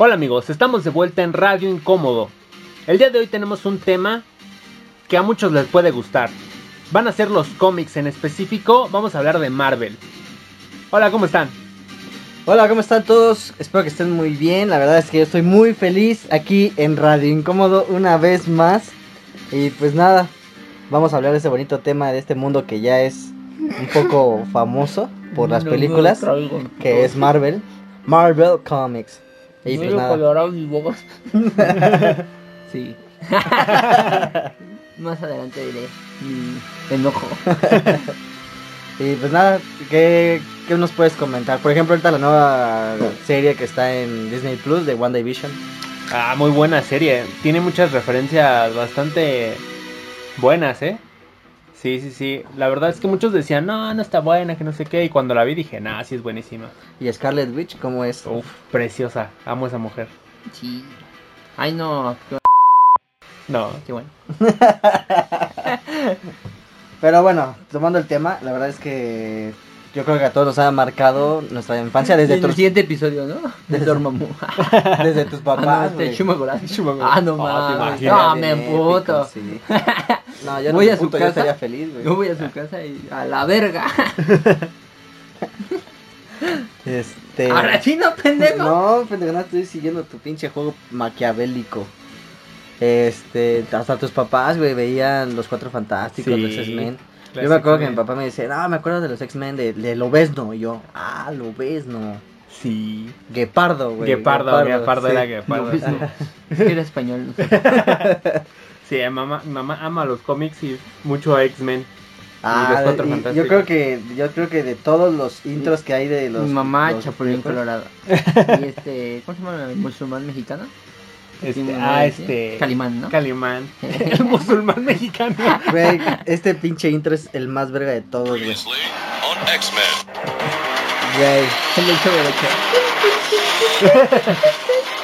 Hola amigos, estamos de vuelta en Radio Incómodo. El día de hoy tenemos un tema que a muchos les puede gustar. Van a ser los cómics en específico, vamos a hablar de Marvel. Hola, ¿cómo están? Hola, ¿cómo están todos? Espero que estén muy bien. La verdad es que yo estoy muy feliz aquí en Radio Incómodo una vez más. Y pues nada, vamos a hablar de ese bonito tema de este mundo que ya es un poco famoso por las películas, que es Marvel. Marvel Comics. Y pues nada. sí. Más adelante diré mi enojo. y pues nada, ¿qué, ¿qué, nos puedes comentar? Por ejemplo, ahorita la nueva serie que está en Disney Plus de One Division. Ah, muy buena serie. Tiene muchas referencias bastante buenas, ¿eh? Sí, sí, sí. La verdad es que muchos decían, no, no está buena, que no sé qué. Y cuando la vi dije, nah, sí es buenísima. ¿Y Scarlet Witch cómo es? Uf, preciosa. Amo a esa mujer. Sí. Ay, no. No. Qué bueno. Pero bueno, tomando el tema, la verdad es que yo creo que a todos nos ha marcado nuestra infancia desde el siguiente episodio, ¿no? Desde Dormammu. desde tus papás. Ah, no, este Ah, no mames. No, me puto. Sí. No, yo no voy a su casa, yo estaría feliz, güey. Yo voy a su casa y a la verga. este. Ahora sí no, pendejo. No, pendejo, no estoy siguiendo tu pinche juego maquiavélico. Este, hasta tus papás, güey, veían los cuatro fantásticos, los X-Men. Yo me acuerdo que mi papá me dice, no, me acuerdo de los X-Men de, de Lobesno. Y yo, ah, Lobesno. Sí. Guepardo, güey. Guepardo, Guepardo, era Guepardo. Era español. Sí, mamá, mamá ama los cómics y mucho a X-Men. Ah, y yo creo que yo creo que de todos los intros que hay de los mi mamá Chapulín Colorado y este ¿cómo se llama el musulmán mexicano? Este, ah, este. Calimán, ¿no? Calimán. el musulmán mexicano. Güey, este pinche intro es el más verga de todos, güey. Güey. El hecho de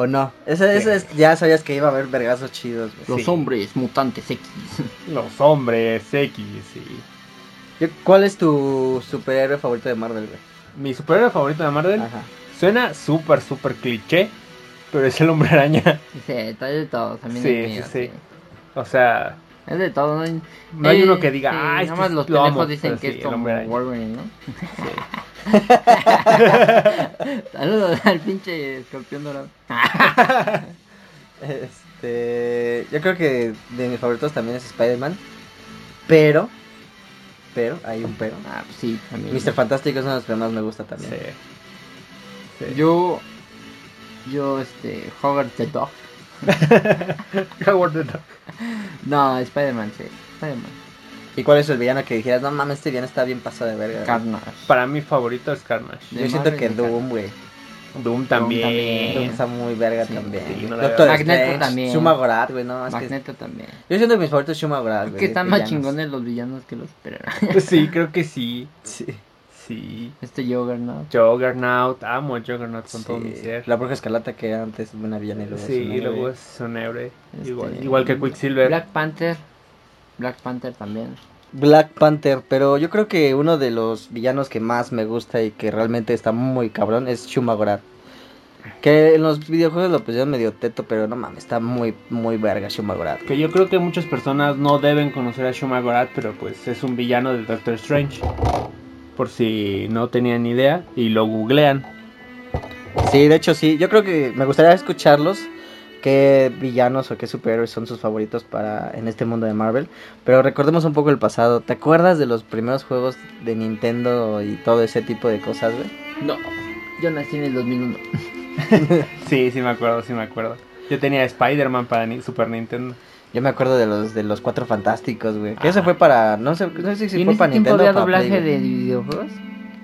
¿O no? Ese, ese es, ya sabías que iba a haber vergazos chidos, güey. Los hombres mutantes X. Los hombres X, sí. ¿Cuál es tu superhéroe favorito de Marvel, güey? Mi superhéroe favorito de Marvel Ajá. suena súper, súper cliché, pero es el hombre araña. Sí, está de todo, también sí, sí, sí, O sea... Es de todo, no hay, no hay uno que diga, ah, nada más los pendejos dicen que es como Wolverine, ¿no? Sí. Saludos al pinche escorpión dorado. este, yo creo que de mis favoritos también es Spider-Man. Pero, pero, hay un pero. Ah, pues sí, también. Mr. Fantástico es uno de los que más me gusta también. Sí. Yo, yo, este, Howard the Dog. Howard the Dog. No, Spider-Man, sí. Spider-Man. ¿Y cuál es el villano que dijeras, no mames, este villano está bien pasado de verga? Carnage. Para mí favorito es Carnage. Yo siento que Doom, güey. Doom también. Doom está muy verga también. Sí, no Doctor Magneto también. Shuma Gorath, güey, no. Es Magneto también. Yo siento que mis favoritos es Shuma Gorath, güey. Que están más chingones los villanos que los superhéroes. Sí, creo que sí. Sí. Sí. Este Juggernaut. Juggernaut, amo Juggernaut con todo mi ser. La Bruja Escarlata que antes es una villana y luego Sí, y luego es un héroe. Este, igual, igual que Quicksilver. Black Panther. Black Panther también. Black Panther, pero yo creo que uno de los villanos que más me gusta y que realmente está muy cabrón es Shumagorat. Que en los videojuegos lo pusieron medio teto, pero no mames, está muy, muy verga Shumagorat. Que yo creo que muchas personas no deben conocer a Shumagorat, pero pues es un villano de Doctor Strange. Por si no tenían idea y lo googlean. Sí, de hecho sí, yo creo que me gustaría escucharlos qué villanos o qué superhéroes son sus favoritos para en este mundo de Marvel. Pero recordemos un poco el pasado. ¿Te acuerdas de los primeros juegos de Nintendo y todo ese tipo de cosas, güey? No, yo nací en el 2001. sí, sí me acuerdo, sí me acuerdo. Yo tenía Spider-Man para Super Nintendo. Yo me acuerdo de los de los cuatro fantásticos, güey. Que eso fue para no sé, no sé si fue para Nintendo para doblaje de videojuegos?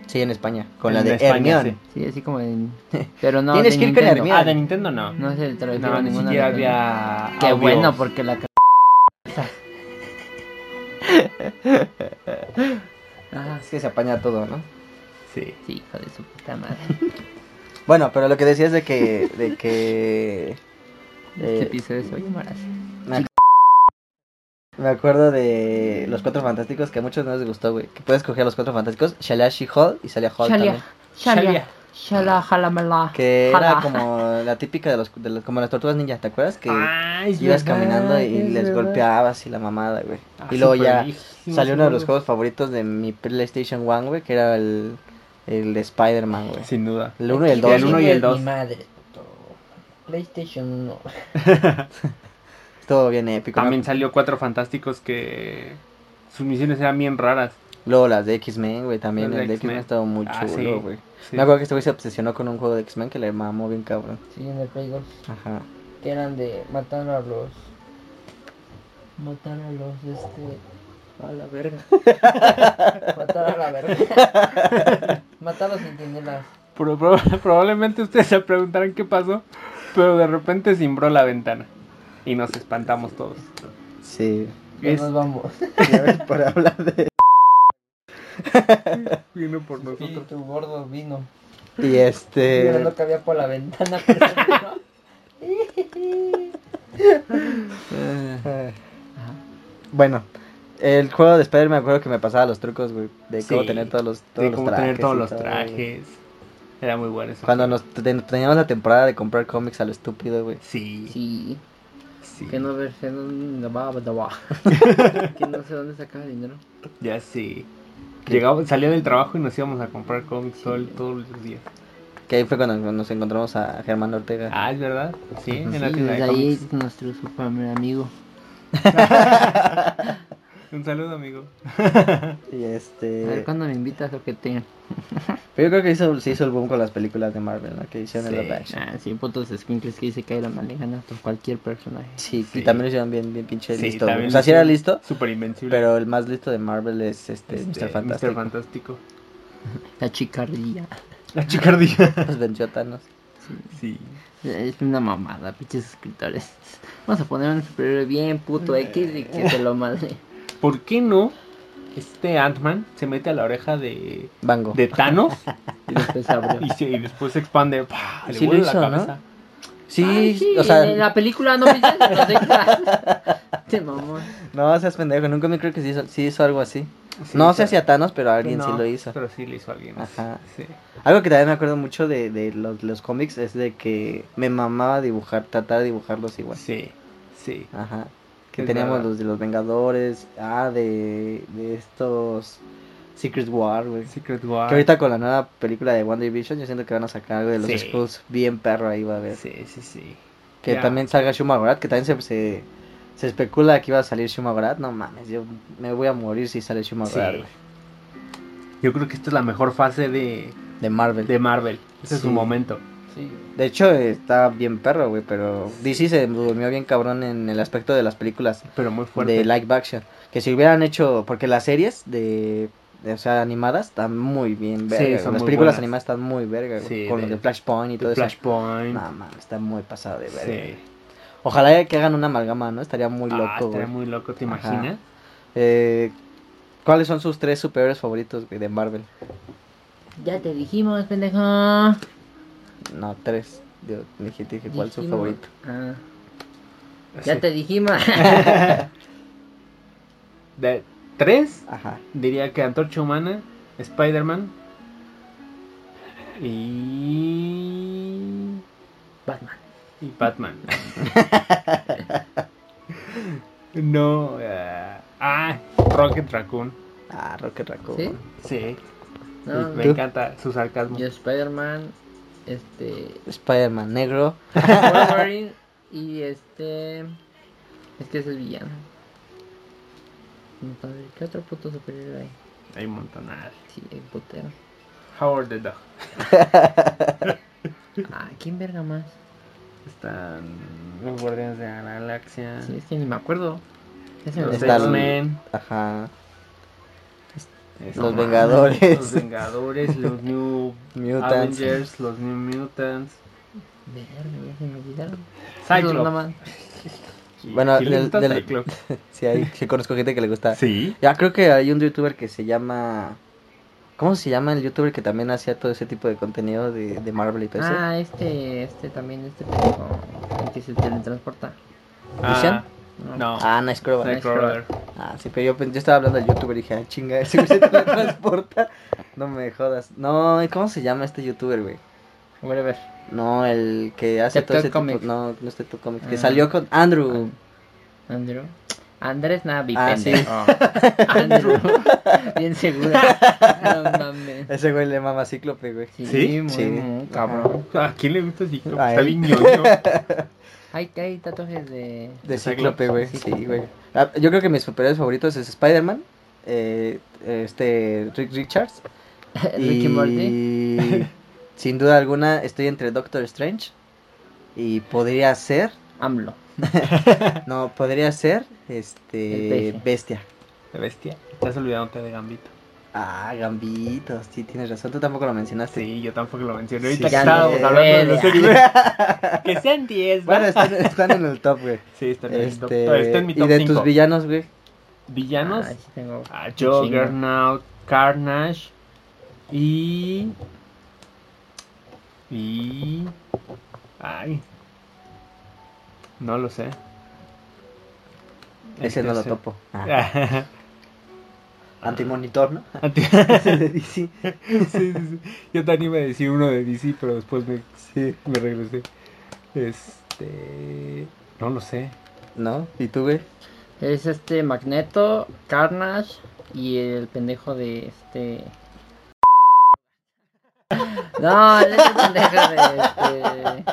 Sí, en España, con la de España, Sí. sí. así como en... Pero no, Tienes que ir con Hermione. Ah, de Nintendo no. No te lo no, ni siquiera había Qué bueno, porque la... ah, es que se apaña todo, ¿no? Sí. Sí, hijo de su puta madre. bueno, pero lo que decías de que... De que este episodio soy embarazo. Me, Me acuerdo de los cuatro fantásticos que a muchos no les gustó, güey. Que puedes coger a los cuatro fantásticos, Shalia She-Hulk y salía Hulk Shalia. también. Shala. Shala, jalamala. Que Jala. era como la típica de los, de los- como las tortugas ninja, ¿te acuerdas? Que Ay, ibas verdad, caminando y es les verdad. golpeabas y la mamada, güey. Ah, y luego ya salió uno de los juego. juegos favoritos de mi PlayStation 1, güey, que era el, el de Spider-Man, güey. Sin duda. El 1 y el Aquí 2. El uno y el dos. Mi madre. puto. PlayStation 1. Estuvo bien épico. ¿no? También salió Cuatro Fantásticos que sus misiones eran bien raras. Luego las de X-Men, güey, también. Las de El de X-Men X-Men. estaba muy Ah, chulo, güey. Sí. Me acuerdo que este güey se obsesionó con un juego de X-Men que le mamó bien cabrón. Sí, en el Play 2. Ajá. Que eran de matar a los. Matar a los, este. A la verga. matar a la verga. matar a los centinelas. Pro- pro- probablemente ustedes se preguntarán qué pasó, pero de repente cimbró la ventana y nos espantamos todos. Sí. Ya Es- nos vamos. Ya ves, por hablar de... Vino por nosotros. Espíritu gordo vino. Y Mira este... lo que había por la ventana. eh, Bueno, el juego de Spider me acuerdo que me pasaba los trucos, güey. De cómo Sí. tener todos los, todos De los cómo trajes. tener todos los todo, güey. trajes. Era muy bueno eso. Cuando nos ten- teníamos la temporada de comprar cómics a lo estúpido, güey. Sí, Sí. Sí. Que no ver, que no va, va, va. Que no sé dónde sacaba el dinero. Ya sí. Llegaba, salía del trabajo y nos íbamos a comprar cómics todo el- todos los días. Que ahí fue cuando nos encontramos a Germán Ortega. Ah, es verdad. Sí, en Sí, la tienda de ahí cómics. es nuestro super amigo. Un saludo, amigo. Y A ver este... cuándo me invitas o que tenga. Pero yo creo que hizo, se hizo el boom con las películas de Marvel, ¿no? Que hicieron el Sí. live action. Ah, sí, putos squinkles que dice que Iron Man le gana a cualquier personaje. Sí, Sí. y también lo hicieron bien, bien pinche Sí, listo. O sea, sí era listo, Súper invencible. pero el más listo de Marvel es este, Este, Mr. Fantastic. Mr. Fantástico. La chicardilla. La chicardilla. Los venció Thanos. Sí. Es una mamada, pinches escritores. Vamos a poner un superhéroe bien puto X y que se lo madre. ¿Por qué no este Ant-Man se mete a la oreja de, Bango. de Thanos Y después y, se- y después se expande? ¡pah! Le Sí lo la hizo, ¿no? cabeza. Sí, Ay, sí, o sea, en la película no. Te mamón. no seas pendejo, nunca me creo que sí hizo, sí hizo algo así. Sí, no sé hacia Thanos, pero alguien sí lo hizo. Pero sí lo hizo alguien. Ajá. Sí. Algo que también me acuerdo mucho de, de los, los cómics es de que me mamaba dibujar, tratar de dibujarlos igual. Sí. Sí. Ajá. Que Es teníamos verdad. los de los Vengadores, ah, de, de estos Secret War, güey. Secret War. Que ahorita con la nueva película de One Division yo siento que van a sacar algo de los Sí. Skrulls bien perro ahí va a haber. Sí, sí, sí. Que también salga Shuma Gorath, que también se, se, se especula que iba a salir Shuma Gorath. No mames, yo me voy a morir si sale Shuma Sí. Gorath, güey. Yo creo que esta es la mejor fase de, De Marvel. de Marvel. Ese es Sí. su momento. Sí. De hecho, está bien perro, güey, pero DC se durmió bien cabrón en el aspecto de las películas Pero muy fuerte. de live action. Que si hubieran hecho, porque las series de, de, o sea, animadas están muy bien verga. Sí, son las muy películas buenas. animadas están muy verga, güey, Sí, con de- los de Flashpoint y todo eso. Flashpoint. No, mames, está muy pasado de verga. sí. Ojalá que hagan una amalgama, ¿no? Estaría muy Ah, loco, estaría güey. muy loco, ¿te Ajá. imaginas? Eh, ¿Cuáles son sus tres superhéroes favoritos güey, de Marvel? Ya te dijimos, pendejo. No, tres. Yo me dije, dije, ¿cuál es su favorito? Ah, ya Sí. te dijimos. De tres, Ajá. diría que Antorcha Humana, Spider-Man y... Batman. y Batman. no, eh, ah, Rocket Raccoon. Ah, Rocket Raccoon. ¿Sí? Sí, No, me ¿Tú? encanta su sarcasmo. yo Spider-Man, este, Spider-Man negro. Wolverine y este, es que es el villano. ¿Qué otro puto superior hay? Hay un montón. Sí, el putero. Howard the Dog. Ah, ¿quién verga más? Están los Guardianes de la Galaxia. Sí, es que ni me acuerdo. Está- X-Men. Ajá. Eso, Los man. Vengadores. Los Vengadores, los New Mutants. Avengers, los New Mutants. Verga, ya se me olvidaron. Cyclops. Bueno, ¿Sí le del- del- Cyclops? Sí, hay, sí conozco gente que le gusta. Sí. Ya creo que hay un youtuber que se llama... ¿Cómo se llama el youtuber que también hacía todo ese tipo de contenido de, de Marvel y todo eso? Ah, este, este también, este que se teletransporta. ¿Vision? No. Ah, Nightcrawler. Nightcrawler. Ah, sí, pero yo, yo estaba hablando del youtuber y dije, ah, chinga, ese güey se teletransporta. No me jodas. No, ¿y ¿cómo se llama este youtuber, güey? Whatever. No, el que hace todo ese tipo... Comic. No, no es Tepto Comic. Que Ah. salió con Andrew. Andrew. Andrés Navi, Ah, pendejo. Andrew. Bien segura. No mames. Ese güey le mama Cíclope, güey. Sí, ¿Sí? muy, Sí. muy cabrón. ¿A quién le gusta así? A Está bien ñoño. Hay, hay tatuajes de. De. Cíclope, güey. Sí. Sí, güey. Ah, yo creo que mis superhéroes favoritos es Spider-Man, eh, este Rick Richards Ricky Morty. y sin duda alguna estoy entre Doctor Strange y podría ser, AMLO. no, podría ser este. Bestia. De bestia. Estás olvidándote de Gambito. Ah, Gambito, sí tienes razón, tú tampoco lo mencionaste. Sí, yo tampoco lo mencioné. Sí, Ahorita que estábamos hablando de los güey. series. que sean 10, ¿va? Bueno, están, están en el top, güey. Sí, está en, el top- Este, está en mi y top de 5. tus villanos, güey. Villanos. Ah, sí tengo. a un Juggernaut, Carnage y. Y. Ay. No lo sé. Ese no lo topo. Ah, Antimonitor, ¿no? Anti- Ese de DC. sí, sí, sí. Yo también iba a decir uno de DC, pero después me, Sí. me regresé. Este. No lo sé. ¿No? ¿Y tú, güey? Es este Magneto, Carnage y el pendejo de este. No, es el pendejo de este.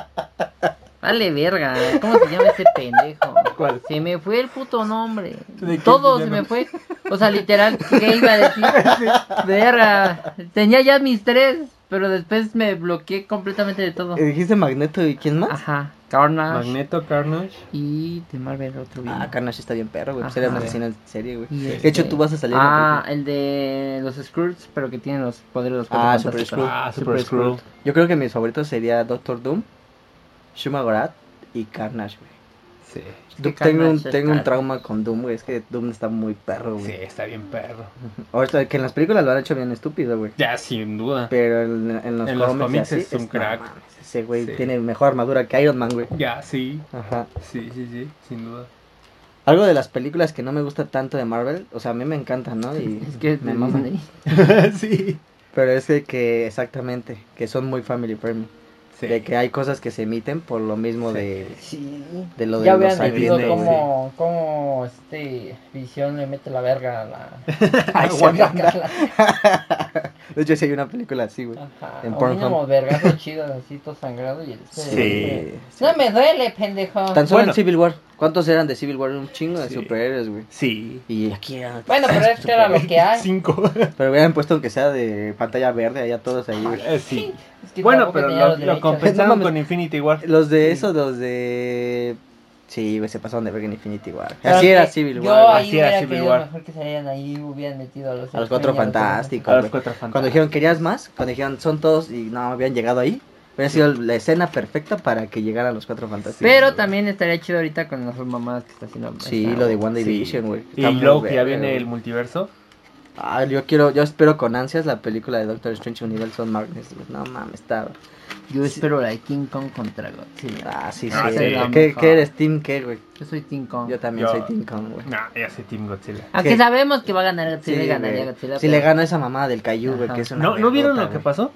Vale, verga. ¿Cómo se llama ese pendejo? ¿Cuál? Se me fue el puto nombre. ¿De qué Todo se me fue. O sea, literal, ¿qué iba a decir? Verga. Tenía ya mis tres, pero después me bloqueé completamente de todo. ¿Dijiste Magneto y quién más? Ajá. Carnage Magneto, Carnage. y de Marvel otro Ah, villano. Carnage está bien perro, güey. Pues era una asesina en serie, güey. De hecho, este- tú vas a salir Ah, el de los Skrulls, pero que tienen los poderes de los Ah, Cuatro Super. Skrull. Ah, Super Skrull. Yo creo que mis favoritos sería Doctor Doom, Shuma Gorath y Carnage, güey. Sí. Que tengo un, es tengo un trauma con Doom, güey. Es que Doom está muy perro, Sí, güey. está bien perro. Ahorita que en las películas lo han hecho bien estúpido, güey. Ya, sin duda. Pero en, en los En cómics, y cómics así, es un no crack. mames, ese güey Sí. tiene mejor armadura que Iron Man, güey. Ya, sí. Ajá. Sí, sí, sí, sin duda. Algo de las películas que no me gusta tanto de Marvel, o sea, a mí me encantan, ¿no? Y Es que me maman. ahí. sí. Pero es de que, exactamente, que son muy family friendly. Sí. De que hay cosas que se emiten por lo mismo Sí. de, Sí. de lo de Ya los de- cómo, cómo este Visión le mete la verga a la. Ay, a. De hecho, sí hay una película así, güey. Ajá. En Pornhub. chidos así todo sangrado y el este- Sí. No me duele, pendejo. Tan solo Bueno. en Civil War. ¿Cuántos eran de Civil War? Un chingo de Sí. superhéroes, güey. Sí. Y aquí eran... Bueno, pero es que era lo que hay. Cinco. Pero hubieran puesto que sea de pantalla verde, allá todos ahí, güey. Eh, sí. Es que Bueno, pero lo, los lo compensaron No con Infinity War. Los de Sí. esos, los de... Sí, güey, se pasaron de verga en Infinity War. Pero Así que era Civil Yo War. ahí Así era Civil War. mejor que salieran ahí hubieran metido a los A los cuatro fantásticos. A los cuatro fantásticos. Cuando dijeron, ¿querías más? Cuando dijeron, son todos y no habían llegado ahí. Hubiera sido la escena perfecta para que llegaran los cuatro fantásticos. Pero también estaría chido ahorita con las mamadas que está haciendo. Sí, esta- lo de. WandaVision, güey. Y luego que ya viene el multiverso. Ah, yo quiero, yo espero con ansias la película de Doctor Strange Universal Madness. No mames, está. Yo espero la de King Kong contra Godzilla. Ah, sí, Ah, sí. sí. ¿Qué. ¿Qué eres, Team qué, güey? Yo soy King Kong. Yo también Yo- soy Team Kong, güey. No, ya sé Team Godzilla. Aunque ¿Qué? sabemos que va a ganar Godzilla Sí, ganaría. Godzilla. Si le gana esa mamá del Caillou, güey, que es una ¿No, ¿No vieron lo que pasó?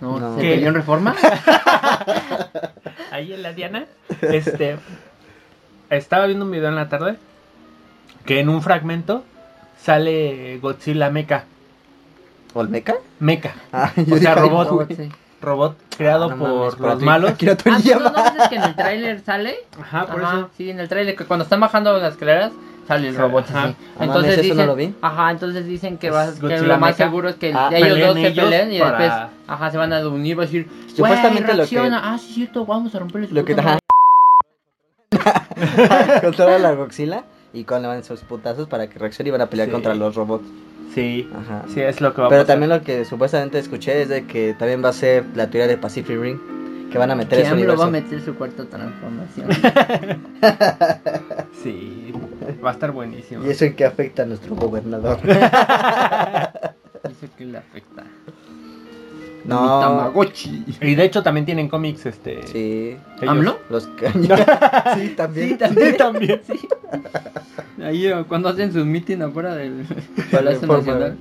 No, No. ¿Se peleó en reforma? Ahí en la Diana. Este. estaba viendo un video en la tarde. Que en un fragmento sale Godzilla Mecha. ¿Olmeca? Mecha. Ah, yo O sea, robot. Robot, sí. Robot creado Ah, no por mames, los malos. Akira Ah, Toriyama. ¿no, ¿no dices que en el tráiler sale? Ajá, por Ajá, eso. sí, en el tráiler que cuando están bajando las escaleras sale el robot ajá. así. Ah, Entonces mames, eso dicen, no lo vi. ajá, entonces dicen que, Es va, que lo más Mecha. seguro es que Ah, ellos dos se peleen y para- después, ajá, se van a unir, va a decir, Supuestamente "Güey, lo que- reacciona". ah, sí, cierto, vamos a romperle su Lo que madre". controla la Godzilla y con le van sus putazos para que reaccione y van a pelear Sí. contra los robots. Sí. Ajá. Sí, es lo que va a Pero pasar. también lo que supuestamente escuché es de que también va a ser la teoría de Pacific Ring, que van a meter ese universo. va a meter su cuarta transformación. Sí. Va a estar buenísimo. ¿Y eso en qué afecta a nuestro gobernador? Eso que le afecta. Mi no. Tamagotchi. Y de hecho también tienen cómics, este. Sí. ellos. ¿AMLO? Los que... sí, también. Sí, también. también. Sí. Ahí eh, cuando hacen su meeting afuera del Palacio por Nacional.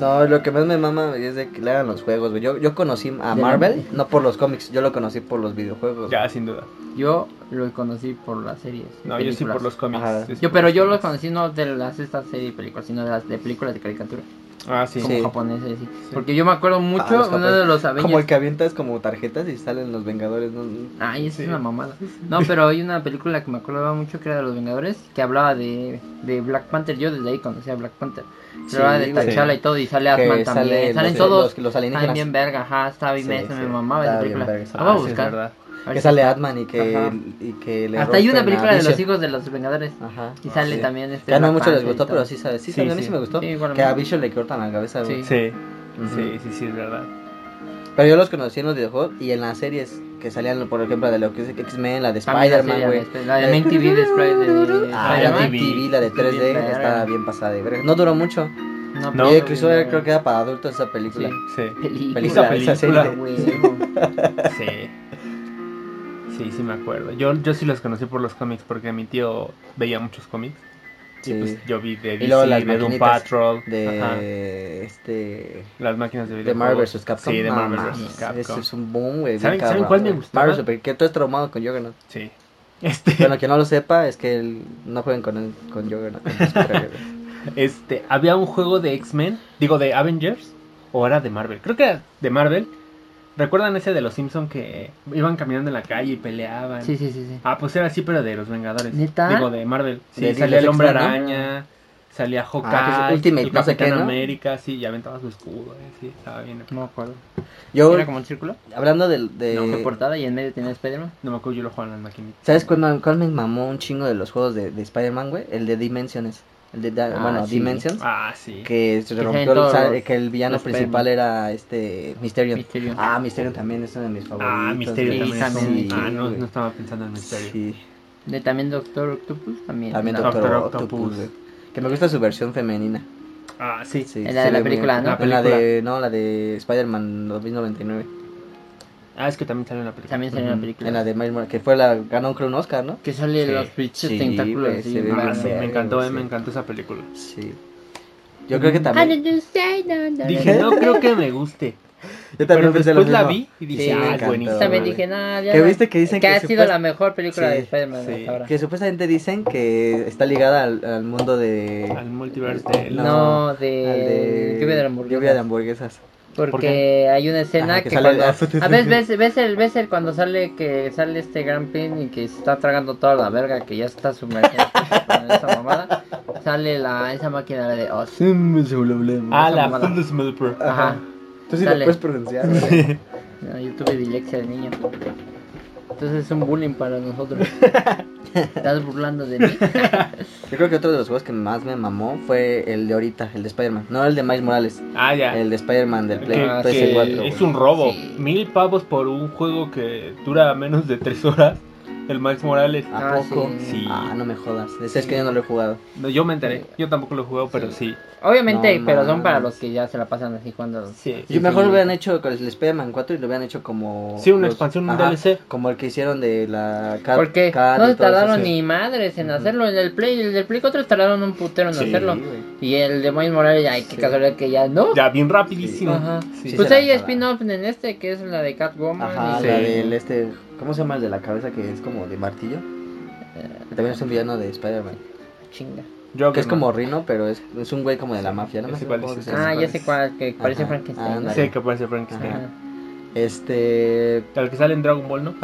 No, lo que más me mama es de que le hagan los juegos, güey. Yo, yo conocí a De Marvel, no por los cómics, yo lo conocí por los videojuegos. Ya, sin duda. Yo lo conocí por las series. No, yo sí por los cómics. Yo, pero yo los conocí no de las estas series y películas, sino de las de películas de caricatura. Ah, sí. como Sí. japoneses, sí. Porque yo me acuerdo mucho Ah, uno de los Avengers. Como el que avientas como tarjetas y salen los Vengadores, ¿no? Ay, esa Sí. es una mamada. No, pero hay una película que me acordaba mucho que era de los Vengadores, que hablaba de, de Black Panther. Yo desde ahí conocía a Black Panther. Sí, hablaba de. T'Challa y todo, y sale Atman también. sale Salen los- todos. los- los alienígenas. Salen bien verga, ajá, estaba bien, Sí, me, sí. me mamaba esa película. voy a Ah, buscar. Que sale. Atman y que, Ajá. y que le Hasta hay una película de los hijos de los Vengadores. Ajá. Y sale Sí. también este. Que a no mucho les gustó, pero sí sabe. Sí, Sí, a mí sí. me gustó. Que a Vision le cortan la cabeza. Sí. Sí. Sí, sí, sí, es verdad. Pero yo los conocí en los videojuegos y en las series que salían, por ejemplo, de lo que es X-Men, la de Spider-Man, güey. La de MTV de Spider- de Ah, la Spider-Man. MTV, la de 3D, Bien verga. estaba bien pasada de. No duró mucho. No, No. incluso era- creo que era para adultos esa película. Sí. Sí. Película. Película, Esa esa película. serie. Huevo. Sí. Sí, sí me acuerdo. Yo, yo sí los conocí por los cómics porque mi tío veía muchos cómics. Sí. Y pues yo vi de DC, de Doom Patrol. De ajá, este. las máquinas de De videojuegos. Marvel vs. Capcom. Sí, de Marvel vs. Capcom. Es un boom, güey. ¿Saben- saben cuál me gustaba? Marvel Super, que tú estás traumado con Juggernaut. Sí. Este, Bueno, quien no lo sepa es que no jueguen con él, con Juggernaut. este, había un juego de X-Men, digo de Avengers, o era de Marvel. Creo que era de Marvel. ¿Recuerdan ese de los Simpson que iban caminando en la calle y peleaban? Sí, sí, sí, sí. Ah, pues era así, pero de los Vengadores. ¿Neta? Digo, de Marvel. Sí, De- salía el Hombre. Araña, salía Hawkeye, Ah, que es Ultimate, el no sé qué, ¿no? América, sí, y aventaba su escudo, eh, sí, estaba bien. No me acuerdo. Yo, ¿Era como un círculo? hablando del- de. No, fue portada y en medio tenía Spider-Man. No me acuerdo, yo lo jugaba en las maquinitas. ¿Sabes cuál, cuál me mamó un chingo de los juegos de, de Spider-Man, güey? El de Dimensiones. El de, da- Ah, bueno, sí. Dimensions. Ah, sí. Que se rompió, sa- los- que el villano principal era este Mysterion. Mysterio. Ah, Mysterion también es uno de mis favoritos. Ah, Misterio Sí, también. ah, no, no estaba pensando en Misterio. Sí, De también Doctor Octopus también. también No. Doctor, Doctor Octopus, Octopus. Que me gusta su versión femenina. Ah, sí. Sí, En la de la película, ¿no? La, La de, no, la de Spider-Man 2099. Ah, es que también salió en la película. También salió en la película. En la de Miles Morales, que fue la, ganó creo un Oscar, ¿no? Que sale Sí. los pinches Sí, tentáculos. Ah, sí, me encantó, eh, sí. me encantó esa película. Sí. Yo creo que How también. did you say that? Dije, no creo que me guste. Yo Pero pensé lo después la vi y dije, Sí, ah, buenísima. También dije, nada, ya. ¿Que no- viste que dicen que ha sido la mejor película Sí, de Spider-Man sí. hasta ahora? Que supuestamente dicen que está ligada al, al mundo de. Al multiverse de... No, No, al de. de. Lluvia de hamburguesas. Lluvia de hamburguesas. Porque ¿Por hay una escena Ajá, que que, cuando... A veces ves, ves el ves el cuando sale que sale este Gran Pin y que se está tragando toda la verga que ya está sumergido en esa mamada. Sale la esa máquina de oh, Ah, la. Ajá. Tú sí lo puedes pronunciar. No, yo tuve dilexia de niño. Entonces es un bullying para nosotros. Estás burlando de mí. Yo creo que otro de los juegos que más me mamó fue el de ahorita, el de Spider-Man. No el de Miles Morales, Ah, ya. el de Spider-Man del Play Que- Ah, que PS4. es un robo. Sí. Mil pavos por un juego que dura menos de tres horas. El Miles Morales. ¿A Ah, poco? sí. Ah, no me jodas. Ese es que yo no lo he jugado. No, yo me enteré. Yo tampoco lo he jugado, pero sí. Obviamente, No pero son para los que ya se la pasan así cuando. Sí. Yo mejor lo hubieran hecho con el Spider-Man 4 y lo hubieran hecho como. Sí, una expansión, un DLC. Como el que hicieron de la Cat- Porque Cat no se tardaron ni madres en Ujú. hacerlo. El del Play, el del Play 4 tardaron un putero en Sí, hacerlo. Y el de Miles Morales, ay, qué Sí. casualidad que ya no. Ya, bien rapidísimo. Ajá. Sí. pues hay spin-off en este que es la de Catwoman. Ajá, y- Sí. la del este. ¿Cómo se llama el de la cabeza que es como de martillo? Que también es un villano de Spider-Man. Chinga. Que es como Rino, pero es, es un güey como de la mafia, ¿no? Sé cuál es. Ah, ya sé cuál, que parece Ajá, Frankenstein. Sí, que parece Frankenstein. Ajá. Este. El que sale en Dragon Ball, ¿no?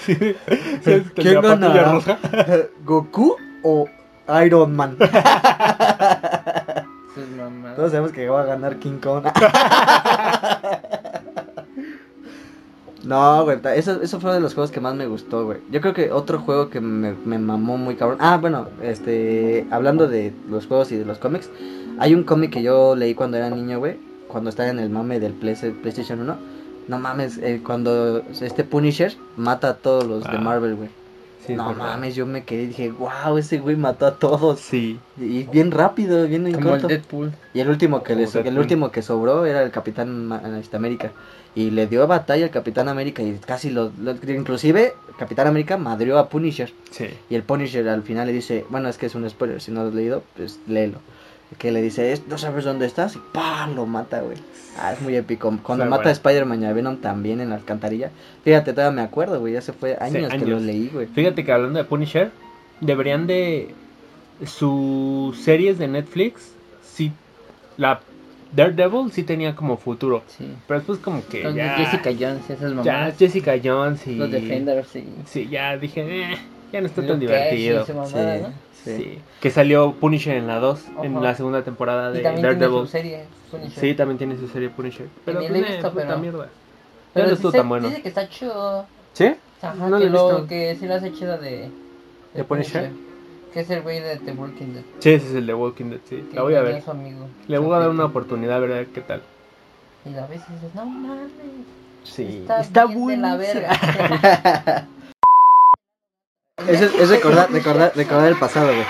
sí. sí, ¿Quién roja? ¿Goku o Iron Man? Todos sabemos que va a ganar King Kong. No, güey, eso, eso fue de los juegos que más me gustó, güey. Yo creo que otro juego que me, me mamó muy cabrón. Ah, bueno, este, hablando de los juegos y de los cómics, hay un cómic que yo leí cuando era niño, güey, cuando estaba en el mame del Play- PlayStation 1. No mames, eh, cuando este Punisher mata a todos los de Ah. Marvel, güey. Sí, no mames, yo me quedé y dije, wow, ese güey mató a todos. Sí. Y bien rápido, bien en Como el corto. Deadpool. Y el último que le Como so- el último que sobró era el Capitán América. Y le dio batalla al Capitán América y casi lo, lo- inclusive Capitán América madrió a Punisher. Sí. Y el Punisher al final le dice, bueno, es que es un spoiler, si no lo has leído, pues léelo. Que le dice, "Es- no sabes dónde estás y ¡pam! lo mata, güey. Ah, es muy épico. Cuando mata bueno. a Spider-Man y a Venom también en la alcantarilla. Fíjate, todavía me acuerdo, güey, ya se fue años, que años. lo leí, güey. Fíjate que hablando de Punisher, deberían de sus series de Netflix, sí, la Daredevil sí tenía como futuro, Sí. pero después como que ya, Jessica Jones, esas mamás. ya Jessica Jones y Los Defenders y. sí, ya dije, eh, ya no está Luke tan y divertido. mamada, Sí, ¿no? sí. Sí. Que salió Punisher en la 2, en la segunda temporada Y de también tiene su serie. Punisher. Sí, también tiene su serie Punisher. Pero ni pues, eh, visto, puta pero- mierda. Pero no estuvo tan bueno. dice que está chido. ¿Sí? Ajá, No lo que, lo, visto. que sí la hace chida de. ¿De Punisher? Que es el güey de The Walking Dead. Sí, ese es el de Walking Dead, sí. que La voy a ver. amigo. Le voy a dar una oportunidad a ver qué tal. Y a veces dices, no mames. Sí. Está, bien de la verga. Eso es, es recordar, recordar, recordar el pasado, güey.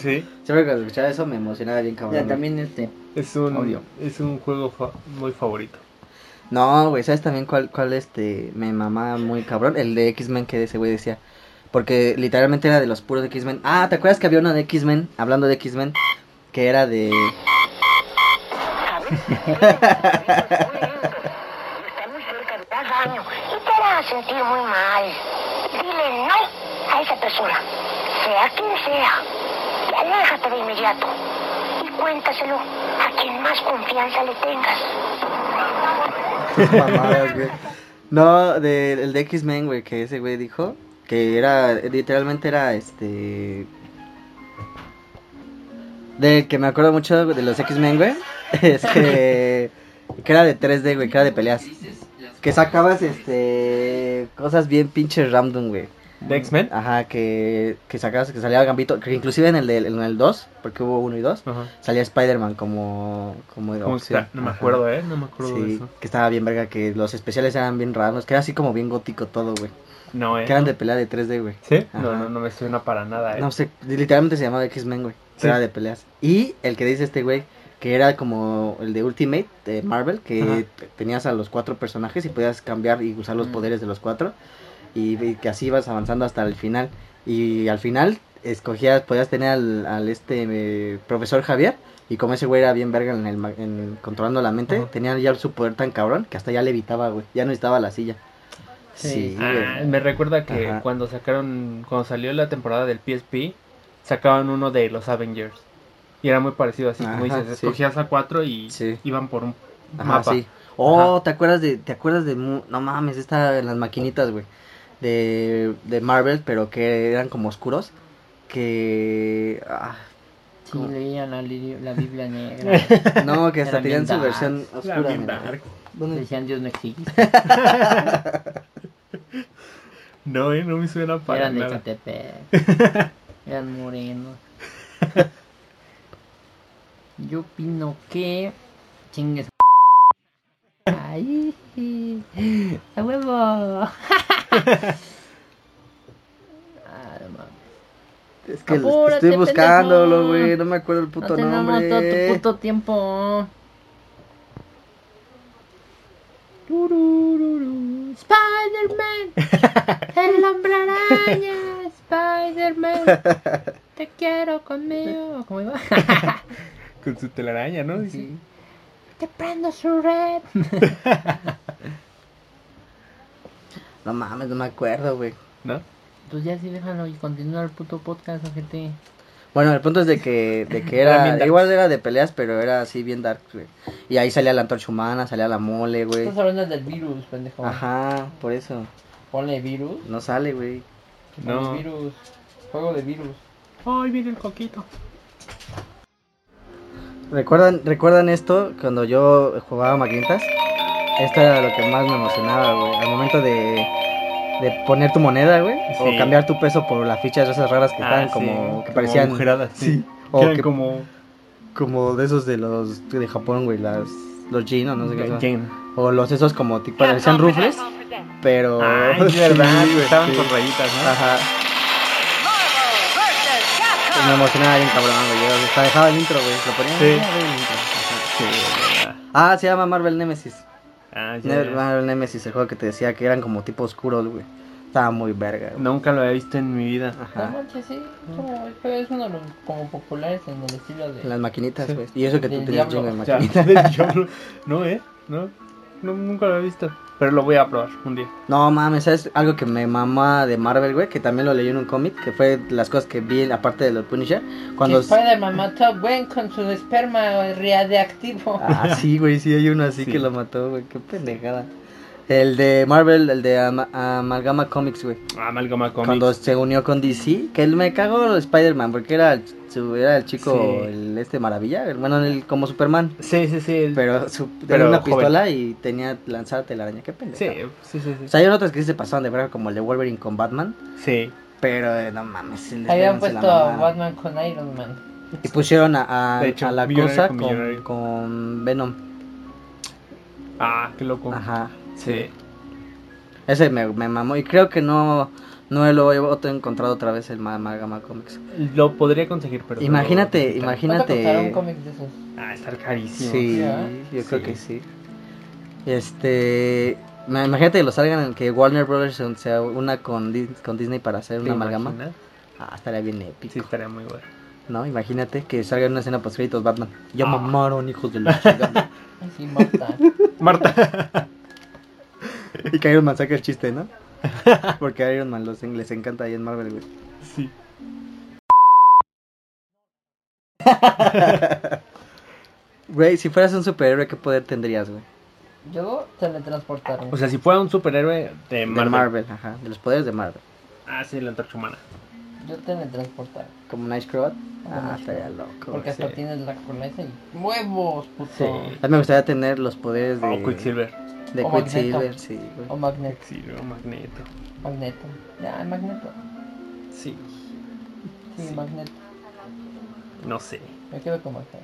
Sí. Siempre que escuchaba eso me emocionaba bien cabrón. ya, güey. también este. Es un, Audio. es un juego fa- muy favorito. No, güey, ¿sabes también cuál, cuál este, me mamaba muy cabrón? El de X-Men que ese güey decía. Porque literalmente era de los puros de X-Men. Ah, ¿te acuerdas que había uno de X-Men, hablando de X-Men, que era de... Está muy cerca de tal daño y te hará sentir muy mal. Dile no a esa persona, sea quien sea. Y aléjate de inmediato. Y cuéntaselo a quien más confianza le tengas. No, de, el de X-Men, güey, que ese güey dijo. Que era, literalmente era este... De que me acuerdo mucho de los X-Men, güey. Es que... Que era de 3D, güey, que era de peleas. Que sacabas, este... Cosas bien pinches random, güey. ¿De X-Men? Ajá, que, que sacabas, que salía Gambito, que inclusive en el, de, en el 2, porque hubo 1 y 2, Ajá. salía Spider-Man como, como ¿Cómo opción. está? No me Ajá. acuerdo, ¿eh? No me acuerdo de Sí, eso. que estaba bien verga, que los especiales eran bien raros, que era así como bien gótico todo, güey. No, ¿eh? Que eran de pelea de 3D, güey. ¿Sí? No, no, no me suena para nada, ¿eh? No sé, literalmente se llamaba X-Men, güey. Sí. Era de peleas. Y el que dice este güey, que era como el de Ultimate de Marvel, que Ajá. tenías a los cuatro personajes y podías cambiar y usar los Mm. poderes de los cuatro. Y, y que así ibas avanzando hasta el final. Y al final escogías, podías tener al, al este eh, profesor Javier. Y como ese güey era bien verga en el, ma- en- controlando la mente, Ajá. tenía ya su poder tan cabrón que hasta ya levitaba, güey. Ya no necesitaba la silla. Sí. Sí, Ah, güey. me recuerda que Ajá. cuando sacaron, cuando salió la temporada del PSP, sacaban uno de los Avengers. Y era muy parecido así, como Ajá, dices, sí. escogías a cuatro y Sí. iban por un Ajá, mapa. sí. Oh, Ajá. ¿te acuerdas de, te acuerdas de, no mames, esta en las maquinitas, güey, de, de Marvel, pero que eran como oscuros, que, ah, Sí, leían la, la Biblia negra. no, que hasta tenían su versión oscura. ¿Dónde? Decían Dios no existe. No, eh, no me suena para Eran de nada. Catepec. Eran morenos. Yo opino que. Chingues. Ay, a huevo. ah, no mames. Es que Apúrate, estoy buscándolo, güey, no me acuerdo el No puto tenemos nombre. todo tu puto tiempo. Spider-Man, el hombre araña, Spider-Man, te quiero conmigo. ¿Cómo iba? Con su telaraña, ¿no? Sí. Te prendo su red. No mames, no me acuerdo, güey. ¿No? Pues ya sí, déjalo y continúa el puto podcast, gente. Bueno, el punto es de que, de que era, igual era de peleas, pero era así bien dark, güey. Y ahí salía la antorcha humana, salía la mole, güey. Estás hablando del virus, pendejo. Ajá, por eso. Ponle virus. No sale, güey. No. virus. Juego de virus. Ay, viene el coquito. ¿Recuerdan, ¿Recuerdan esto cuando yo jugaba maquinitas? Esto era lo que más me emocionaba, güey. Al momento de, de poner tu moneda, güey. O cambiar tu peso por las fichas de esas raras que estaban Ah, como... sí, Que parecían... agujeradas, sí. Sí. Que O eran que- como como de esos de los de Japón, güey. Las, los Jin o no sé qué. Yen. O los esos como tipo parecían rufles, pero... Ah, es verdad, Sí, güey, estaban sí. con rayitas, ¿no? Ajá. Me emocionaba bien cabrón, güey. Hasta dejaba el intro, güey. Lo ponía Sí. "Ah, el intro". Sí. Ah, se llama Marvel Nemesis. Ah, ya, ya. Marvel Nemesis, el juego que te decía que eran como tipo oscuros, güey. Estaba muy verga, güey. Nunca lo había visto en mi vida. No Ajá. manches, sí. Como, es uno de los como populares en el estilo de. Las maquinitas, Sí. güey. Y eso que tú tenías de O sea, maquinitas. del diablo. No, ¿eh? No, no, nunca lo había visto. Pero lo voy a probar un día. No mames, ¿sabes? Algo que me mamá de Marvel, güey, que también lo leí en un cómic, que fue las cosas que vi aparte de los Punisher. Cuando... Que Spider-Man mató a Gwen con su esperma radiactivo. Ah, sí, güey, sí hay uno así Sí. que lo mató, güey, qué pendejada. El de Marvel, el de Ama- Amalgama Comics, güey. Amalgama Comics. Cuando se unió con DC, que él me cagó Spider-Man, porque era el, su- era el chico, Sí. el este maravilla, el- bueno, el, como Superman. Sí, sí, sí. el- Pero su, tenía Pero una joven. pistola y tenía lanzada telaraña, qué pendejo. Sí, sí, sí. Sí. O sea, hay otras que sí se pasaron de verga, como el de Wolverine con Batman. sí. Pero eh, no mames, Habían puesto a. Batman con Iron Man. Y pusieron a, a- De hecho, a la cosa con con, millonario. con Venom. Ah, qué loco. Ajá. Sí. Ese me, me mamó. Y creo que no, no lo he encontrado otra vez el Ma- Amalgama Comics. Lo podría conseguir, pero. Imagínate, no lo- ¿Cuánto costará un imagínate. cómic de esos? Ah, estar carísimo. Sí, ¿verdad? yo creo Sí. que sí. Este. ma- Imagínate que lo salgan que Warner Brothers se- una con, con Disney para hacer ¿Te una amalgama. imaginas? Ah, estaría bien épico. Sí, estaría muy bueno. ¿No? Imagínate que salga en una escena post créditos Batman. Ya Ah. mamaron, hijos de la chingada. Ay, sí, Marta. Marta. Y que Iron Man saque el chiste, ¿no? Porque a Iron Man los, les encanta ahí en Marvel, güey. sí. Güey, si fueras un superhéroe, ¿qué poder tendrías, güey? Yo teletransportarme. O sea, si fuera un superhéroe de De Marvel. Marvel, ajá. De los poderes de Marvel. Ah, sí, la antorcha humana. Yo teletransportar. Como Nightcrawler. Como Ah, Nightcrawler. estaría loco. Porque hasta sí. tienes la coleta y huevos, puto. Sí. A mí me gustaría tener los poderes de, O Quicksilver. de O Quicksilver, Magneto. sí, güey. O Magneto. Quicksilver o Magneto. Magneto. Ya, Magneto. Sí. Sí, Sí. Magneto. No sé. Me quedo con Magneto.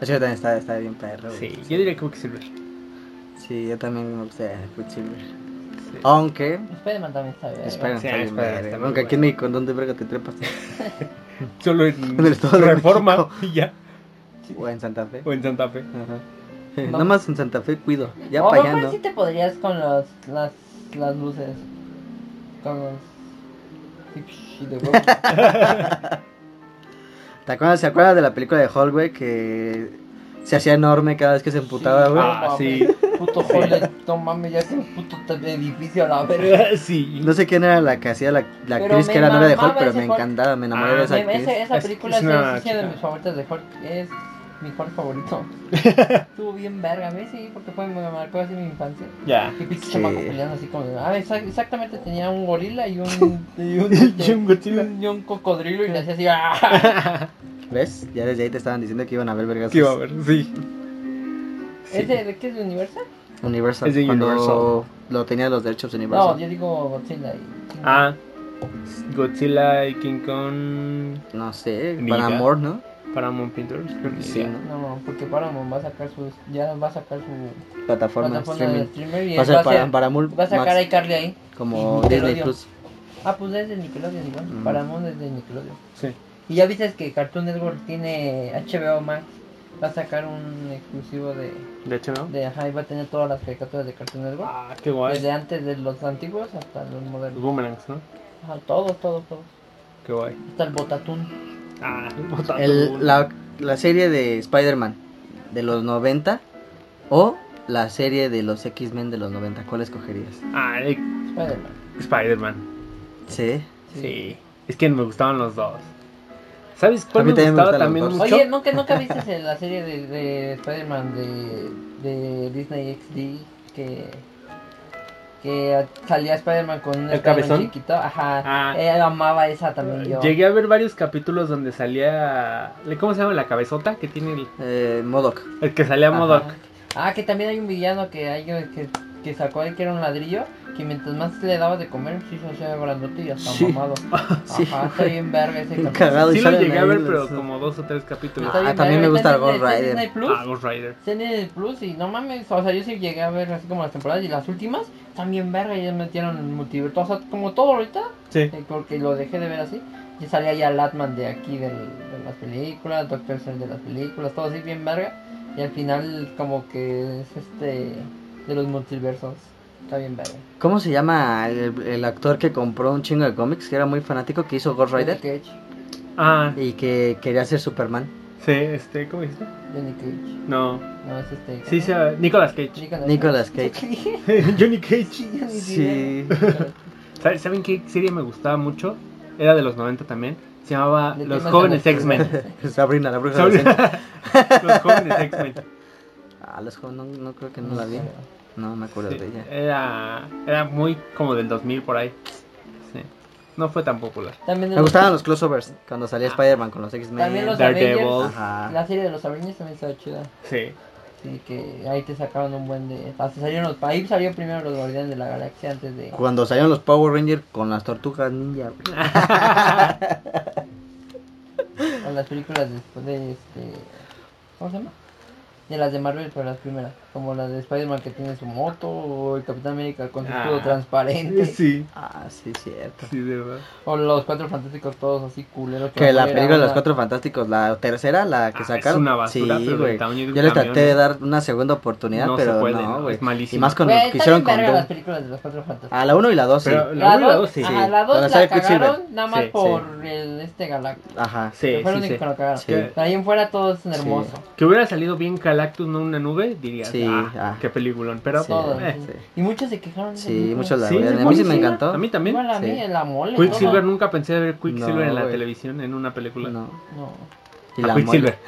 Así que también está, está bien perro, güey. Sí, yo diría que Quicksilver. Sí, yo también me gustaría Quicksilver. Sí. Aunque, Spider-Man también está bien. espera, Sí, está bien está Aunque aquí en. México, ¿en dónde verga te trepas? Solo en, En el Estado de Reforma México. y ya. O en Santa Fe. O en Santa Fe. Ajá. No. Nada más en Santa Fe cuido. Ya o para allá no. sí te podrías con los, las, las luces. Con los... ¿Te acuerdas, ¿Se acuerdas de la película de Hulk, güey? Que se hacía enorme cada vez que se emputaba, Sí, güey. Ah, sí. Puto Holland, no mames, ya es un puto edificio a la verga. sí. No sé quién era la que hacía la, la actriz que era novia de Hulk, pero me encantaba, me enamoré Ah, de esa Me- actriz. esa Es- película es es, una es una de mis favoritas de Hulk. Es mi Hulk favorito. Estuvo bien verga, a mí sí, porque fue, me marcó así mi infancia. Ya. Y pinche Sí. chamaco peleando así como. Ah, exa- exactamente tenía un gorila y un. y un, Y un Godzilla. y un cocodrilo y le hacía así. ¡ah! ¿Ves? Ya desde ahí te estaban diciendo que iban a ver vergas. ¿Qué iba a ver? Sí. ¿Ese de qué es de Universal? Universal. Es de cuando Universal. lo tenía los derechos de No, Universal. yo digo Godzilla y. King Ah. Godzilla y King Kong. No sé, Ni para idea. amor, ¿no? Paramount Pictures. creo que Sí, sí. ¿no? No, porque Paramount va a sacar su. Ya va a sacar su Plataforma, plataforma de streaming. streamer y Va a él ser va a, para, ser- para Mul- va a sacar Max, a iCarly ahí. como Disney. Plus. Ah, pues es de Nickelodeon igual. Mm. Paramount es de Nickelodeon. Sí. Y ya viste que Cartoon Network tiene HBO Max. Va a sacar un exclusivo de. De hecho, ¿no? de ajá, y va a tener todas las caricaturas de Cartoon Network. Ah, qué guay. Desde antes de los antiguos hasta los Los modernos. boomerangs, ¿no? Ajá, todos, todos, todos. Qué guay. Hasta el Botatún. Ah, El- la, la serie de Spider-Man de los 90 o la serie de los X-Men de los 90, ¿cuál escogerías? Ah, el Spider-Man. Spider-Man. Sí. Sí. Es que me gustaban los dos. ¿Sabes cuál me gustaba también mucho? Oye, ¿nunca, ¿nunca viste la serie de, de Spider-Man de, de Disney XD? Que, que salía Spider-Man con un ¿El cabezón? chiquito. Ajá. Ah. Ella amaba esa también yo. Llegué a ver varios capítulos donde salía. ¿Cómo se llama? La cabezota que tiene el, Eh, Modoc. el que salía. Modoc. Ah, que también hay un villano que hay que que sacó ahí que era un ladrillo, que mientras más le dabas de comer, sí se hacía grandote y hasta Sí. mamado. Sí, Ajá, está bien verga ese capítulo. cagado. y Sí lo llegué a ver, pero como dos o tres capítulos. Ah, también me gusta Ghost Rider. Disney Plus. Ah, Ghost Rider. Está en Disney Plus y no mames, o sea, yo sí llegué a ver así como las temporadas y las últimas también verga y ya metieron el multiverso, o sea, como todo ahorita, Sí. eh, porque lo dejé de ver así. Y salía ya Latman de aquí del- de las películas, Doctor Strange de las películas, todo así bien verga. Y al final como que es este de los multiversos. Está bien verga. ¿Cómo se llama el, el actor que compró un chingo de cómics? Que era muy fanático, que hizo Ghost Rider. Johnny Cage. Ah, Y que quería ser Superman. sí, este, ¿cómo dijiste? Johnny Cage. No. No, es este. Sí, sí, ah, Nicolas Cage. Nicolas, Nicolas Cage. Johnny Cage. Sí, yo ni Sí. idea. ¿Sabe- ¿Saben qué serie me gustaba mucho? Era de los 90 también. Se llamaba ¿De qué Los Jóvenes? X-Men. Sabrina, la bruja Sabrina. los Jóvenes X-Men. Ah, los jóvenes, no, no creo que no la vi. No me acuerdo Sí, de ella. Era, era muy como del 2000 por ahí. Sí. No fue tan popular. También Me los- gustaban los crossovers cuando salía Ah. Spider-Man con los X-Men. También los Daredevil. Avengers. Ajá. La serie de los Avengers también estaba chida. Sí. Sí, que ahí te sacaban un buen de. Hasta salieron los. Ahí salió primero los Guardianes de la Galaxia antes de. Cuando salieron los Power Rangers con las tortugas ninja. Con las películas después de este. ¿Cómo se llama? De las de Marvel, pero las primeras. Como la de Spider-Man que tiene su moto. O el Capitán América con su escudo Ah. transparente. Sí. Ah, sí, cierto. Sí, de verdad. O los cuatro fantásticos todos así culeros. Que la era película de los una- Cuatro Fantásticos, la tercera, la que Ah, sacaron. es una basura, sí, pero güey. tamaño de un Yo camión, traté de dar una segunda oportunidad, No se pero puede, no, güey. es malísimo. Y más con lo que hicieron con las películas de los cuatro fantásticos. Ah, la 1 y la 2, sí. Pero la 1 y la 2 sí. Ajá, la Donde 2 sale la cagaron nada más Sí, por el este Galactus. Ajá. Sí, que el sí, sí. que lo cagaron. Sí. Pero ahí en fuera todo es hermoso. Que hubiera salido bien Galactus, no una nube, dirías. Sí, ah, ah. qué peliculón. Pero, Sí, Todo, eh, sí. sí. Y muchos se quejaron de Sí, muchos la Sí, es A mí sí me encantó. A mí también. Igual a mí, Sí. la mole. Quicksilver, nunca pensé ver Quicksilver No, en la güey. televisión, en una película. No. No. Y A la Quicksilver.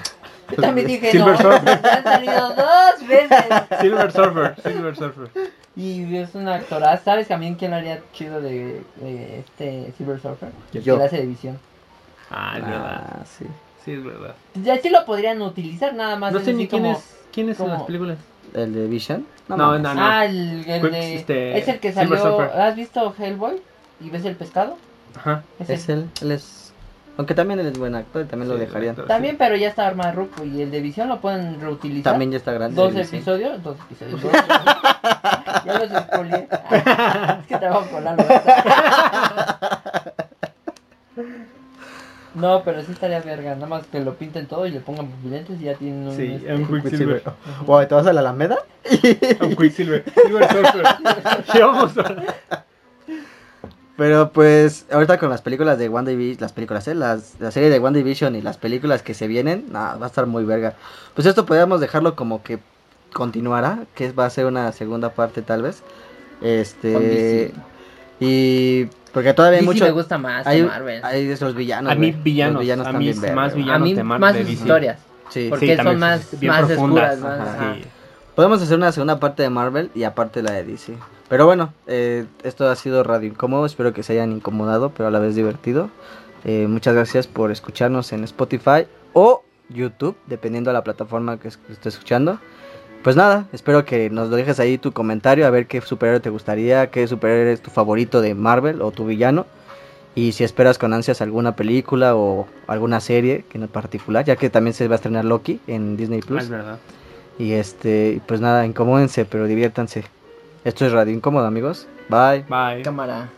Yo también dije, Silver no, Surfer. han salido dos veces. Silver Surfer. Silver Surfer. Y es un actorazo. ¿Sabes también quién haría chido de, de este Silver Surfer? Yo. que hace de visión. Ah, es verdad. Ah, sí. Sí, es verdad. Ya sí lo podrían utilizar nada más. No sé ni quién como- es. ¿Quién es en las películas? ¿El de Vision? No, no, no. Ah, el, el Quick- de... este, es el que salió... ¿Has visto Hellboy? ¿Y ves el pescado? Ajá. Es Es el- él, él es... Aunque también él es buen actor, también lo dejarían. actor. También, pero ya está armado ruco. Y el de visión lo pueden reutilizar. También ya está grande. Dos episodios, dos episodios. dos- ya los es que trabajo con algo. No, pero sí estaría verga. Nada más que lo pinten todo y le pongan pupilentes y ya tienen un. Sí, este, un Quicksilver. Wow, ¿te vas a la Alameda? Un Quicksilver. Pero pues ahorita con las películas de WandaVision, las películas, ¿eh? Las, la serie de WandaVision y las películas que se vienen, nah, va a estar muy verga. Pues esto podríamos dejarlo como que continuará, que va a ser una segunda parte tal vez. Este y porque todavía hay DC mucho me gusta más hay, que Marvel. hay de esos villanos. A mí villanos, Los villanos a mí verga, más villanos. a mí de Mar- más de historias. Sí. Porque Sí, son también, más, más profundas, oscuras. Más, ajá. ajá. Sí. Podemos hacer una segunda parte de Marvel y aparte la de DC. Pero bueno, eh, esto ha sido Radio Incómodo. Espero que se hayan incomodado, pero a la vez divertido. Eh, muchas gracias por escucharnos en Spotify o YouTube, dependiendo de la plataforma que es- que estés escuchando. Pues nada, espero que nos dejes ahí tu comentario, a ver qué superhéroe te gustaría, qué superhéroe es tu favorito de Marvel o tu villano. Y si esperas con ansias alguna película o alguna serie que en particular, ya que también se va a estrenar Loki en Disney Ah, Plus. es verdad. Y este, pues nada, incomódense, pero diviértanse. Esto es Radio Incómodo, amigos. Bye. Bye. Cámara.